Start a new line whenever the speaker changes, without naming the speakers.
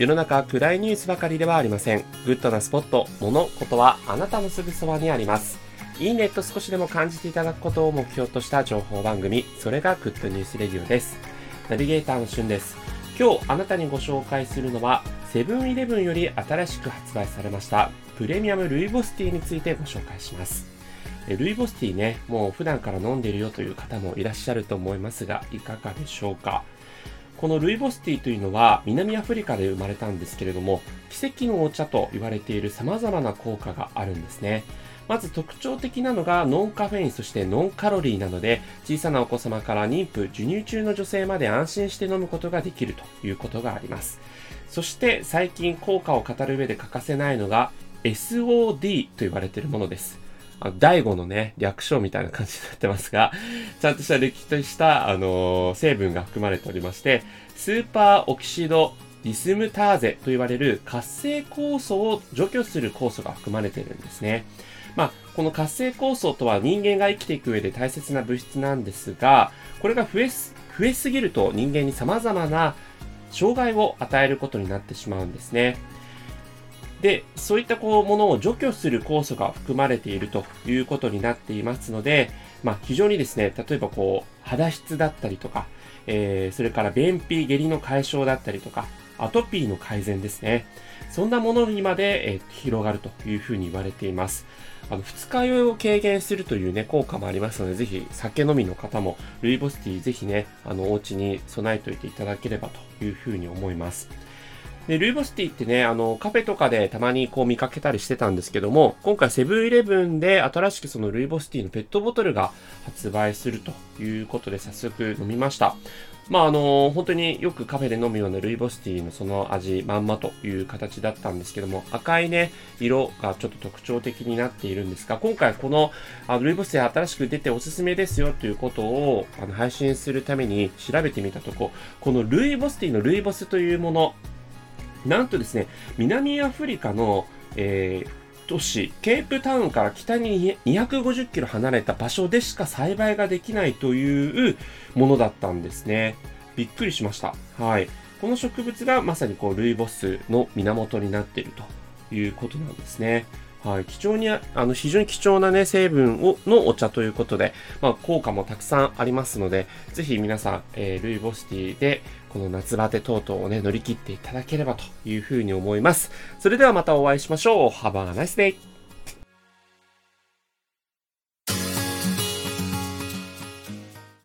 世の中暗いニュースばかりではありません。グッドなスポット、物、ことはあなたのすぐそばにあります。いいねと少しでも感じていただくことを目標とした情報番組、それがグッドニュースレディオです。ナビゲーターのしゅんです。今日あなたにご紹介するのは、セブンイレブンより新しく発売されましたプレミアムルイボスティーについてご紹介します。ルイボスティーね、もう普段から飲んでいるよという方もいらっしゃると思いますが、いかがでしょうか？このルイボスティーというのは南アフリカで生まれたんですけれども、奇跡のお茶と言われている様々な効果があるんですね。まず特徴的なのがノンカフェインそしてノンカロリーなので小さなお子様から妊婦、授乳中の女性まで安心して飲むことができるということがあります。そして最近効果を語る上で欠かせないのが SOD と言われているものです。あ第5のね、略称みたいな感じになってますが、ちゃんとした歴史とした、あのー、成分が含まれておりまして、スーパーオキシドディスムターゼと言われる活性酵素を除去する酵素が含まれているんですね。まあ、この活性酵素とは人間が生きていく上で大切な物質なんですが、これが増えす、増えすぎると人間に様々な障害を与えることになってしまうんですね。で、そういったこうものを除去する酵素が含まれているということになっていますので、まあ、非常にですね、例えばこう、肌質だったりとか、えー、それから便秘、下痢の解消だったりとか、アトピーの改善ですね。そんなものにまで、えー、広がるというふうに言われています。あの、二日酔いを軽減するというね、効果もありますので、ぜひ酒飲みの方も、ルイボスティーぜひね、あの、お家に備えておいていただければというふうに思います。で、ルイボスティーってね、あの、カフェとかでたまにこう見かけたりしてたんですけども、今回セブンイレブンで新しくそのルイボスティーのペットボトルが発売するということで早速飲みました。まああの本当によくカフェで飲むようなルイボスティーのその味まんまという形だったんですけども、赤いね、色がちょっと特徴的になっているんですが、今回このあのルイボスティー新しく出ておすすめですよということをあの配信するために調べてみたとこ、このルイボスティーのルイボスというもの、なんとですね、南アフリカの、えー、都市、ケープタウンから北に250キロ離れた場所でしか栽培ができないというものだったんですね。びっくりしました。はい。この植物がまさにこう、ルイボスの源になっているということなんですね。はい、貴重に、あの、非常に貴重なね、成分を、のお茶ということで、まあ、効果もたくさんありますので、ぜひ皆さん、えー、ルイボスティーで、この夏バテ等々をね、乗り切っていただければというふうに思います。それではまたお会いしましょう。Have a nice day!